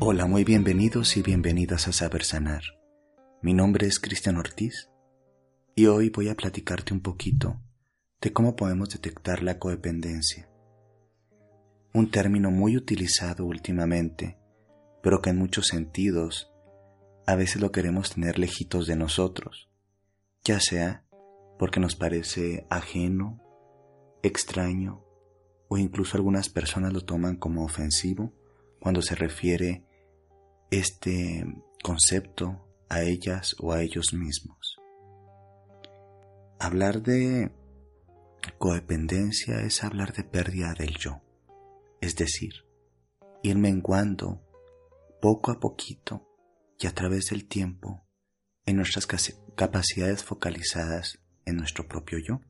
Hola, muy bienvenidos y bienvenidas a Saber Sanar. Mi nombre es Cristian Ortiz y hoy voy a platicarte un poquito de cómo podemos detectar la codependencia. Un término muy utilizado últimamente, pero que en muchos sentidos a veces lo queremos tener lejitos de nosotros, ya sea porque nos parece ajeno, extraño o incluso algunas personas lo toman como ofensivo cuando se refiere este concepto a ellas o a ellos mismos. Hablar de codependencia es hablar de pérdida del yo, es decir, ir menguando poco a poquito y a través del tiempo en nuestras capacidades focalizadas en nuestro propio yo.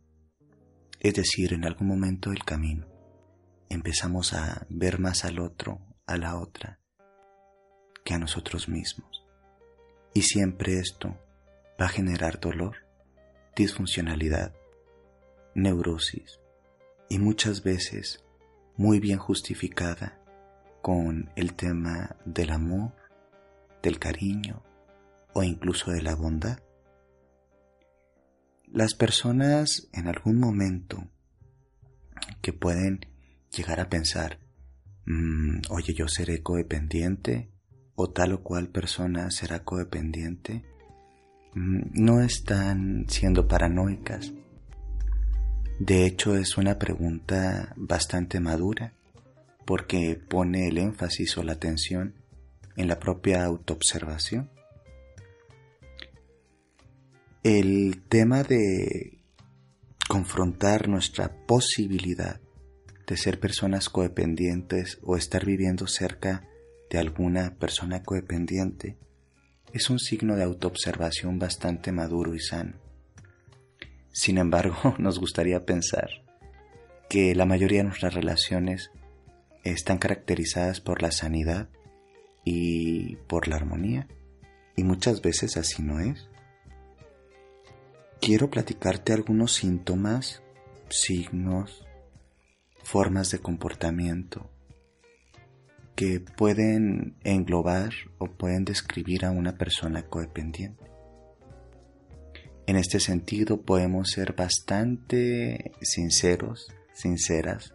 Es decir, en algún momento del camino empezamos a ver más al otro, a la otra, a nosotros mismos. Y siempre esto va a generar dolor, disfuncionalidad, neurosis y muchas veces muy bien justificada con el tema del amor, del cariño o incluso de la bondad. Las personas en algún momento que pueden llegar a pensar, mm, oye, yo seré codependiente o tal o cual persona será codependiente, mm, no están siendo paranoicas. De hecho, es una pregunta bastante madura porque pone el énfasis o la atención en la propia autoobservación. El tema de confrontar nuestra posibilidad de ser personas codependientes o estar viviendo cerca de alguna persona codependiente es un signo de autoobservación bastante maduro y sano. Sin embargo, nos gustaría pensar que la mayoría de nuestras relaciones están caracterizadas por la sanidad y por la armonía, y muchas veces así no es. Quiero platicarte algunos síntomas, signos, formas de comportamiento que pueden englobar o pueden describir a una persona codependiente. En este sentido podemos ser bastante sinceros, sinceras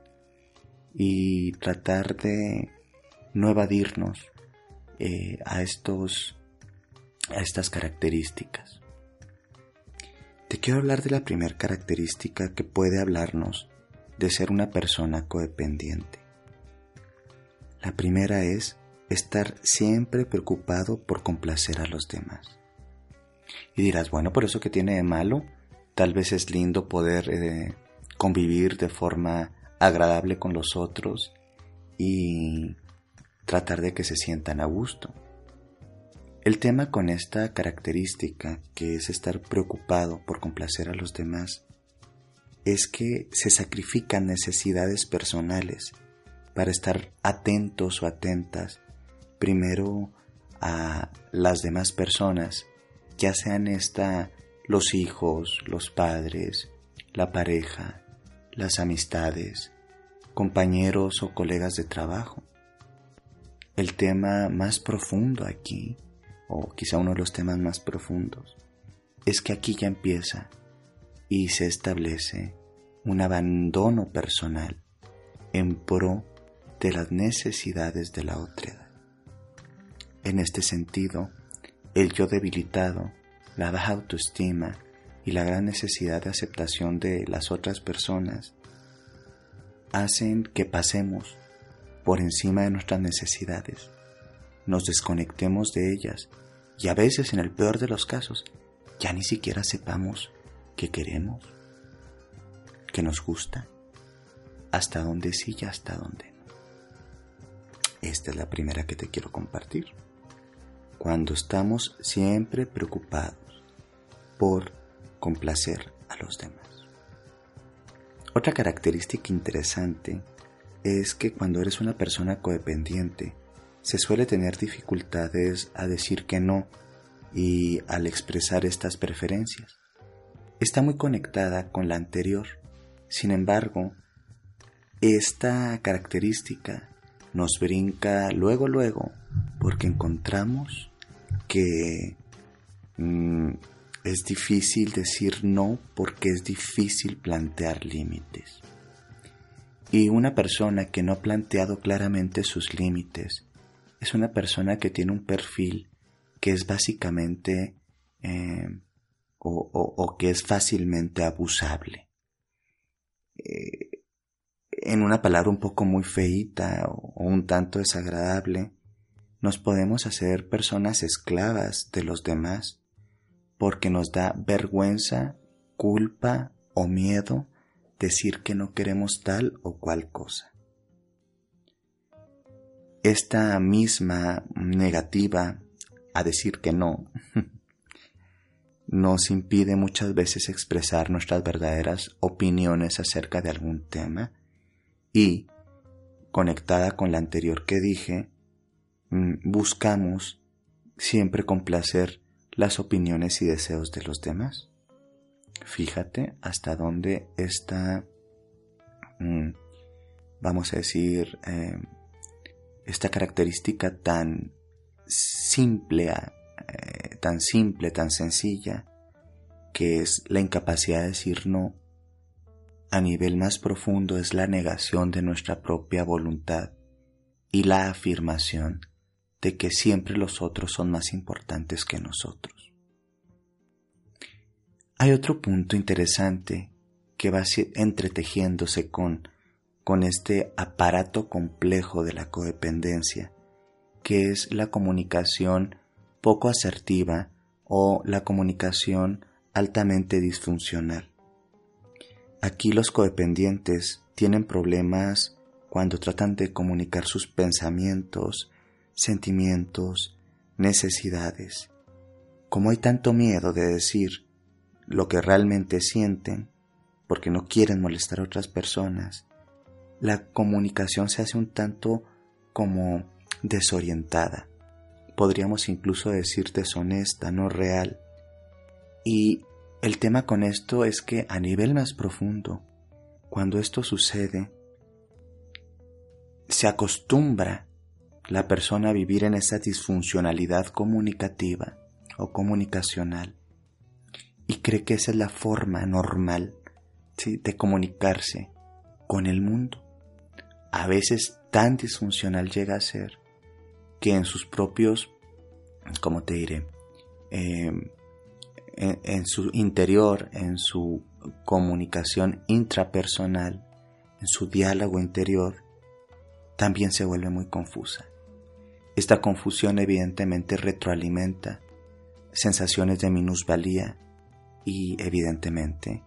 y tratar de no evadirnos eh, a estos a estas características. Te quiero hablar de la primera característica que puede hablarnos de ser una persona codependiente. La primera es estar siempre preocupado por complacer a los demás. Y dirás, bueno, por eso que tiene de malo, tal vez es lindo poder eh, convivir de forma agradable con los otros y tratar de que se sientan a gusto. El tema con esta característica, que es estar preocupado por complacer a los demás, es que se sacrifican necesidades personales para estar atentos o atentas primero a las demás personas, ya sean esta los hijos, los padres, la pareja, las amistades, compañeros o colegas de trabajo. El tema más profundo aquí, o quizá uno de los temas más profundos, es que aquí ya empieza y se establece un abandono personal en pro de las necesidades de la otra. En este sentido, el yo debilitado, la baja autoestima y la gran necesidad de aceptación de las otras personas hacen que pasemos por encima de nuestras necesidades, nos desconectemos de ellas Y a veces, en el peor de los casos, ya ni siquiera sepamos qué queremos, qué nos gusta, hasta dónde sí y hasta dónde. Esta es la primera que te quiero compartir. Cuando estamos siempre preocupados por complacer a los demás. Otra característica interesante es que cuando eres una persona codependiente, se suele tener dificultades a decir que no y al expresar estas preferencias. Está muy conectada con la anterior. Sin embargo, esta característica nos brinca luego, luego, porque encontramos que mm, es difícil decir no porque es difícil plantear límites. Y una persona que no ha planteado claramente sus límites es una persona que tiene un perfil que es básicamente eh, o, que es fácilmente abusable. Eh, en una palabra un poco muy feita o un tanto desagradable, nos podemos hacer personas esclavas de los demás porque nos da vergüenza, culpa o miedo decir que no queremos tal o cual cosa. Esta misma negativa a decir que no nos impide muchas veces expresar nuestras verdaderas opiniones acerca de algún tema y, conectada con la anterior que dije, mm, buscamos siempre complacer las opiniones y deseos de los demás. Fíjate hasta dónde está, mm, vamos a decir, eh, esta característica tan simple, eh, tan simple, tan sencilla, que es la incapacidad de decir no, a nivel más profundo es la negación de nuestra propia voluntad y la afirmación de que siempre los otros son más importantes que nosotros. Hay otro punto interesante que va entretejiéndose con, con este aparato complejo de la codependencia, que es la comunicación poco asertiva o la comunicación altamente disfuncional. Aquí los codependientes tienen problemas cuando tratan de comunicar sus pensamientos, sentimientos, necesidades. Como hay tanto miedo de decir lo que realmente sienten, porque no quieren molestar a otras personas, la comunicación se hace un tanto como desorientada. Podríamos incluso decir deshonesta, no real. Y el tema con esto es que a nivel más profundo, cuando esto sucede, se acostumbra la persona a vivir en esa disfuncionalidad comunicativa o comunicacional y cree que esa es la forma normal de comunicarse con el mundo. A veces tan disfuncional llega a ser que en sus propios, ¿cómo te diré? Em, en su interior, en su comunicación intrapersonal, en su diálogo interior, también se vuelve muy confusa. Esta confusión evidentemente retroalimenta sensaciones de minusvalía y evidentemente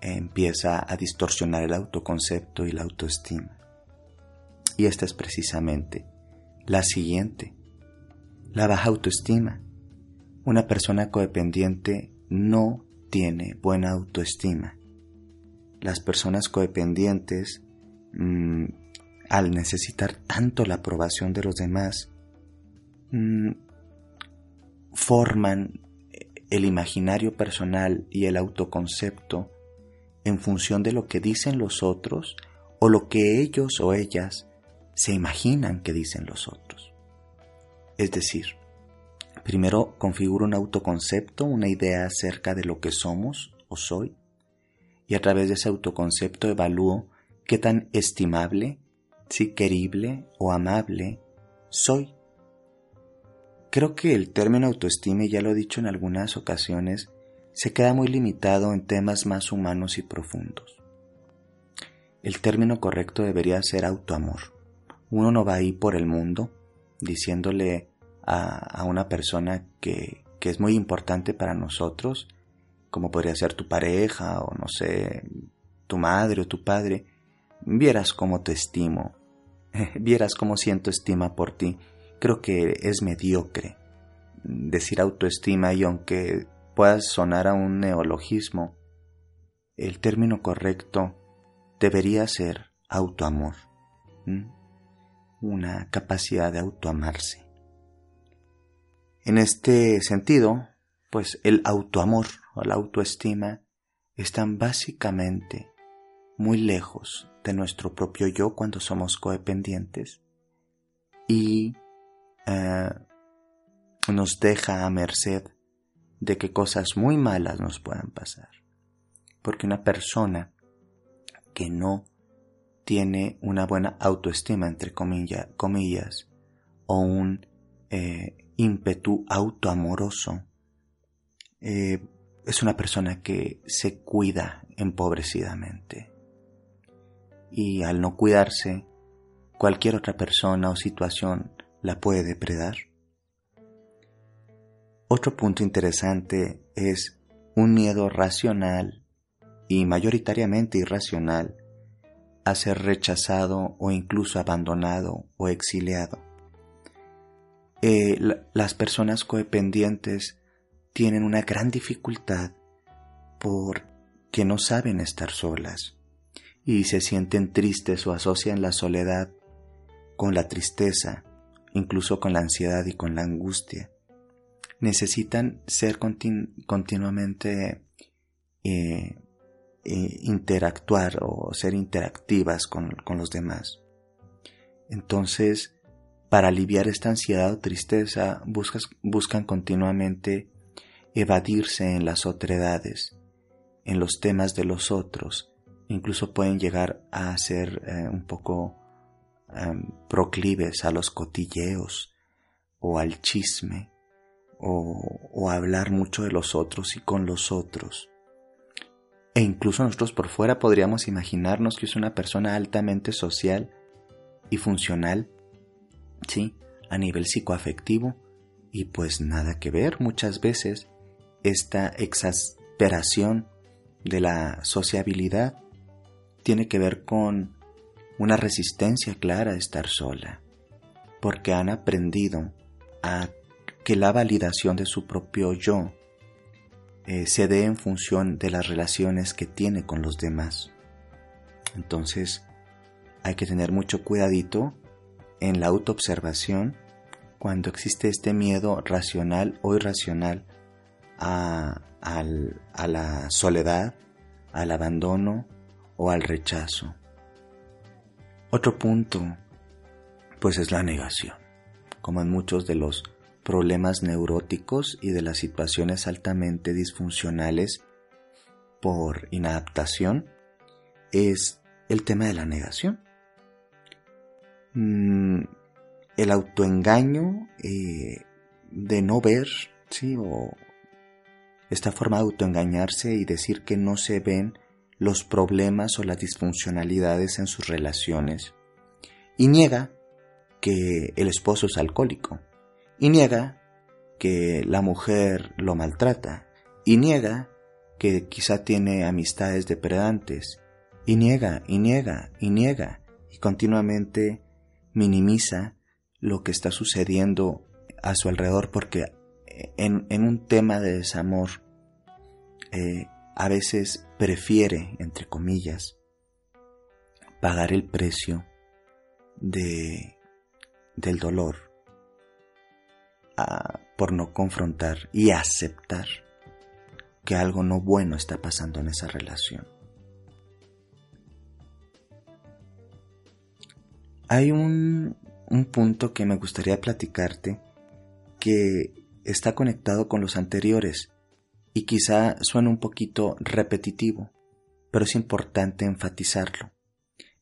empieza a distorsionar el autoconcepto y la autoestima. Y esta es precisamente la siguiente, la baja autoestima. Una persona codependiente no tiene buena autoestima. Las personas codependientes mm, al necesitar tanto la aprobación de los demás, mm, forman el imaginario personal y el autoconcepto en función de lo que dicen los otros o lo que ellos o ellas se imaginan que dicen los otros. Es decir, primero configuro un autoconcepto, una idea acerca de lo que somos o soy, y a través de ese autoconcepto evalúo qué tan estimable si querible o amable soy. Creo que el término autoestima, ya lo he dicho en algunas ocasiones, se queda muy limitado en temas más humanos y profundos. El término correcto debería ser autoamor. Uno no va ahí por el mundo diciéndole a, una persona que, que es muy importante para nosotros, como podría ser tu pareja o no sé, tu madre o tu padre, vieras cómo te estimo, vieras cómo siento estima por ti, creo que es mediocre decir autoestima y aunque pueda sonar a un neologismo, el término correcto debería ser autoamor, una capacidad de autoamarse. En este sentido, pues el autoamor o la autoestima están básicamente muy lejos de nuestro propio yo cuando somos codependientes y eh, nos deja a merced de que cosas muy malas nos puedan pasar. Porque una persona que no tiene una buena autoestima, entre comillas, o un eh, ímpetu autoamoroso, eh, es una persona que se cuida empobrecidamente. Y al no cuidarse, cualquier otra persona o situación la puede depredar. Otro punto interesante es un miedo racional y mayoritariamente irracional a ser rechazado o incluso abandonado o exiliado. Eh, las personas codependientes tienen una gran dificultad porque no saben estar solas y se sienten tristes o asocian la soledad con la tristeza, incluso con la ansiedad y con la angustia. Necesitan ser continuamente eh, eh, interactuar o ser interactivas con, los demás. Entonces, para aliviar esta ansiedad o tristeza, buscan continuamente evadirse en las otredades, en los temas de los otros, incluso pueden llegar a ser eh, un poco em, proclives a los cotilleos o al chisme o, o hablar mucho de los otros y con los otros. E incluso nosotros por fuera podríamos imaginarnos que es una persona altamente social y funcional, ¿sí? A nivel psicoafectivo. Y pues nada que ver muchas veces esta exasperación de la sociabilidad tiene que ver con una resistencia clara a estar sola, porque han aprendido a que la validación de su propio yo eh, se dé en función de las relaciones que tiene con los demás. Entonces, hay que tener mucho cuidadito en la autoobservación cuando existe este miedo racional o irracional a, la soledad, al abandono o al rechazo. Otro punto, pues es la negación, como en muchos de los problemas neuróticos y de las situaciones altamente disfuncionales por inadaptación es el tema de la negación. Mm, el autoengaño eh, de no ver, ¿sí? O esta forma de autoengañarse y decir que no se ven los problemas o las disfuncionalidades en sus relaciones. Y niega que el esposo es alcohólico y niega que la mujer lo maltrata y niega que quizá tiene amistades depredantes y niega y niega y niega y continuamente minimiza lo que está sucediendo a su alrededor porque en, un tema de desamor eh, a veces prefiere, entre comillas, pagar el precio de, del dolor por no confrontar y aceptar que algo no bueno está pasando en esa relación. Hay un, un punto que me gustaría platicarte que está conectado con los anteriores y quizá suene un poquito repetitivo, pero es importante enfatizarlo.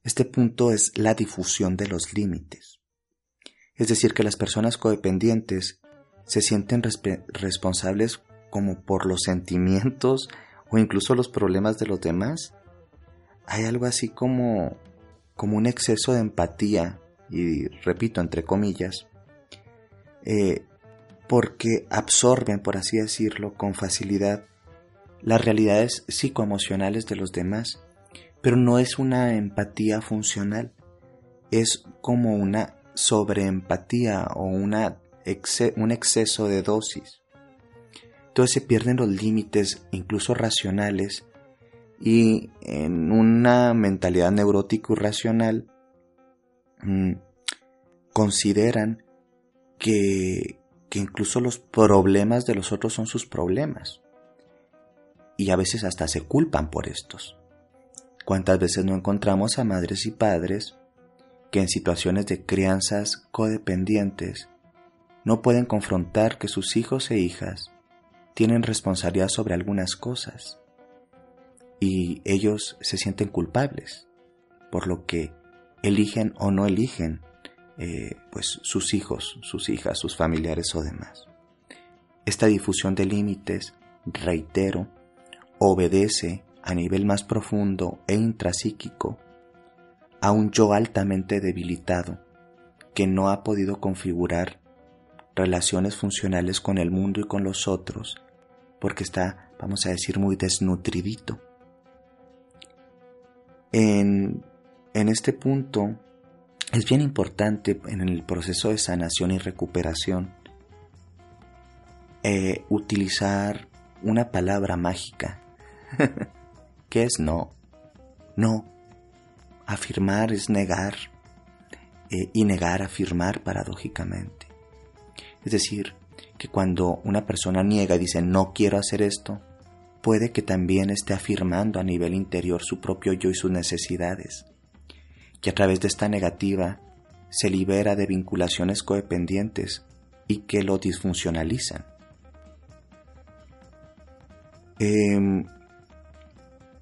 Este punto es la difusión de los límites. Es decir, que las personas codependientes se sienten responsables como por los sentimientos o incluso los problemas de los demás. Hay algo así como, como un exceso de empatía, y repito, entre comillas, eh, porque absorben, por así decirlo, con facilidad las realidades psicoemocionales de los demás, pero no es una empatía funcional, es como una sobreempatía o una un exceso de dosis. Entonces se pierden los límites, incluso racionales, y en una mentalidad neurótica y racional mm, consideran que, que incluso los problemas de los otros son sus problemas. Y a veces hasta se culpan por estos. ¿Cuántas veces no encontramos a madres y padres que en situaciones de crianzas codependientes no pueden confrontar que sus hijos e hijas tienen responsabilidad sobre algunas cosas y ellos se sienten culpables por lo que eligen o no eligen eh, pues sus hijos, sus hijas, sus familiares o demás. Esta difusión de límites, reitero, obedece a nivel más profundo e intrapsíquico a un yo altamente debilitado que no ha podido configurar relaciones funcionales con el mundo y con los otros porque está, vamos a decir, muy desnutridito. En, este punto es bien importante en el proceso de sanación y recuperación eh, utilizar una palabra mágica, que es no. No. Afirmar es negar eh, y negar afirmar paradójicamente. Es decir, que cuando una persona niega y dice no quiero hacer esto, puede que también esté afirmando a nivel interior su propio yo y sus necesidades que a través de esta negativa se libera de vinculaciones codependientes y que lo disfuncionalizan. Em,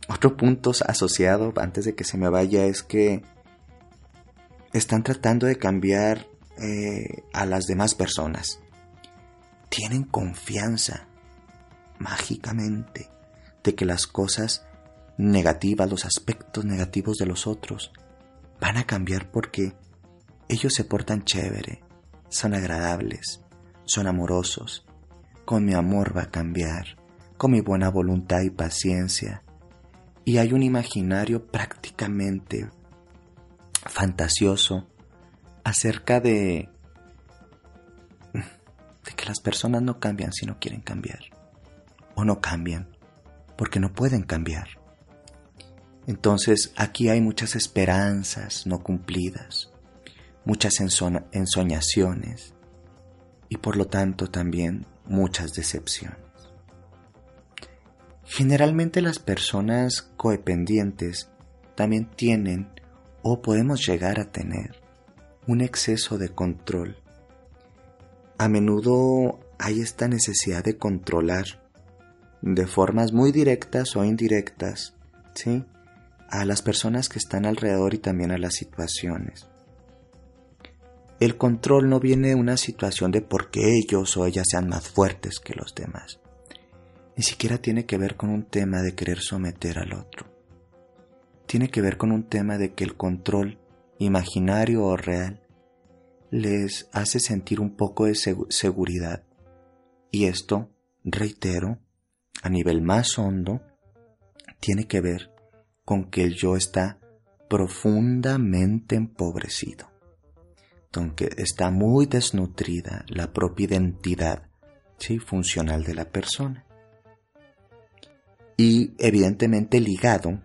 otro punto asociado, antes de que se me vaya, es que están tratando de cambiar eh, a las demás personas. Tienen confianza mágicamente de que las cosas negativas, los aspectos negativos de los otros, van a cambiar porque ellos se portan chévere, son agradables, son amorosos. Con mi amor va a cambiar, con mi buena voluntad y paciencia. Y hay un imaginario prácticamente fantasioso acerca de que las personas no cambian si no quieren cambiar o no cambian porque no pueden cambiar. Entonces aquí hay muchas esperanzas no cumplidas, muchas ensoñaciones y por lo tanto también muchas decepciones. Generalmente las personas codependientes también tienen o podemos llegar a tener un exceso de control. A menudo hay esta necesidad de controlar de formas muy directas o indirectas, ¿sí? a las personas que están alrededor y también a las situaciones. El control no viene de una situación de por qué ellos o ellas sean más fuertes que los demás. Ni siquiera tiene que ver con un tema de querer someter al otro. Tiene que ver con un tema de que el control, imaginario o real, les hace sentir un poco de seguridad. Y esto, reitero, a nivel más hondo, tiene que ver con que el yo está profundamente empobrecido, que está muy desnutrida la propia identidad ¿sí? funcional de la persona. Y evidentemente ligado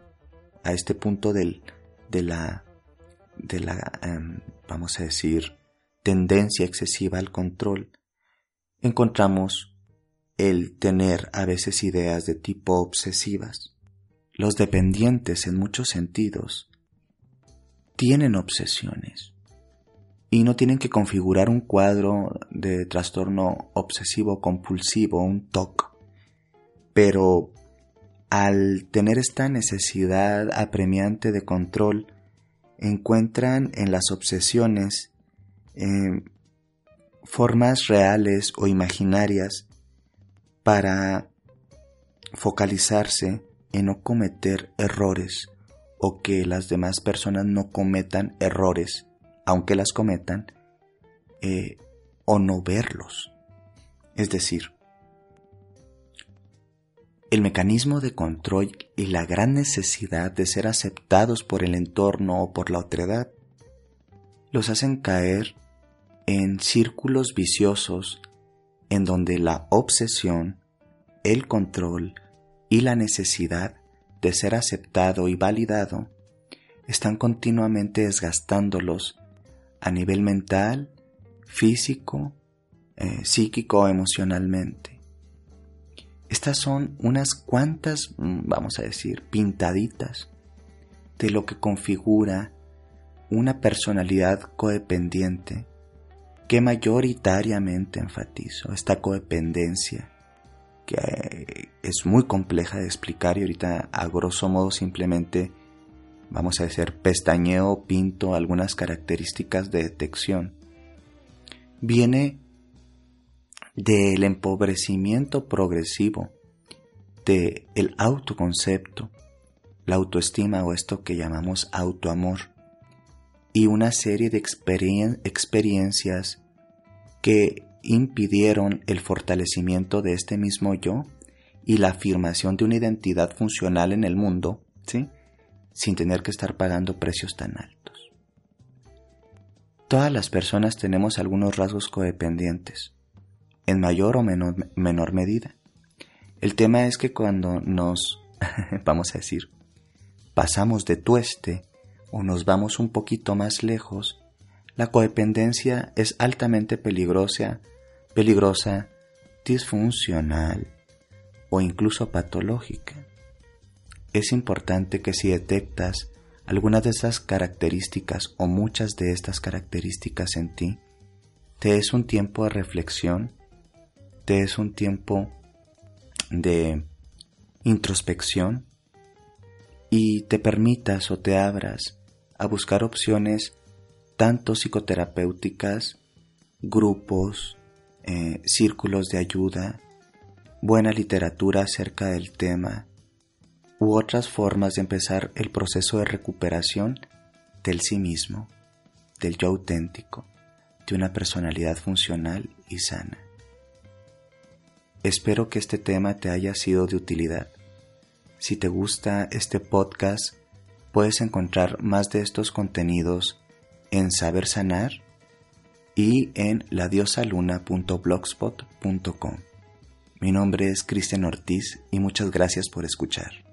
a este punto del, de la, de la em, vamos a decir, tendencia excesiva al control, encontramos el tener a veces ideas de tipo obsesivas. Los dependientes en muchos sentidos tienen obsesiones y no tienen que configurar un cuadro de trastorno obsesivo compulsivo, un TOC, pero al tener esta necesidad apremiante de control, encuentran en las obsesiones eh, formas reales o imaginarias para focalizarse en no cometer errores o que las demás personas no cometan errores, aunque las cometan, eh, o no verlos. Es decir, el mecanismo de control y la gran necesidad de ser aceptados por el entorno o por la otredad los hacen caer en círculos viciosos en donde la obsesión, el control y la necesidad de ser aceptado y validado están continuamente desgastándolos a nivel mental, físico, eh, psíquico emocionalmente. Estas son unas cuantas, mm, vamos a decir, pintaditas de lo que configura una personalidad codependiente que mayoritariamente enfatizo, esta codependencia que eh, es muy compleja de explicar y ahorita a grosso modo simplemente vamos a decir pestañeo, pinto algunas características de detección, viene del empobrecimiento progresivo del el autoconcepto, la autoestima o esto que llamamos autoamor y una serie de experiencias que impidieron el fortalecimiento de este mismo yo y la afirmación de una identidad funcional en el mundo, ¿sí? sin tener que estar pagando precios tan altos. Todas las personas tenemos algunos rasgos codependientes, en mayor o menor, menor medida. El tema es que cuando nos, vamos a decir, pasamos de tueste o nos vamos un poquito más lejos, la codependencia es altamente peligrosa, peligrosa, disfuncional o incluso patológica. Es importante que si detectas algunas de esas características o muchas de estas características en ti, te des un tiempo de reflexión, te des un tiempo de introspección y te permitas o te abras a buscar opciones tanto psicoterapéuticas, grupos, eh, círculos de ayuda, buena literatura acerca del tema u otras formas de empezar el proceso de recuperación del sí mismo, del yo auténtico, de una personalidad funcional y sana. Espero que este tema te haya sido de utilidad. Si te gusta este podcast, puedes encontrar más de estos contenidos en Saber Sanar y en ladiosaluna.blogspot.com. Mi nombre es Cristian Ortiz y muchas gracias por escuchar.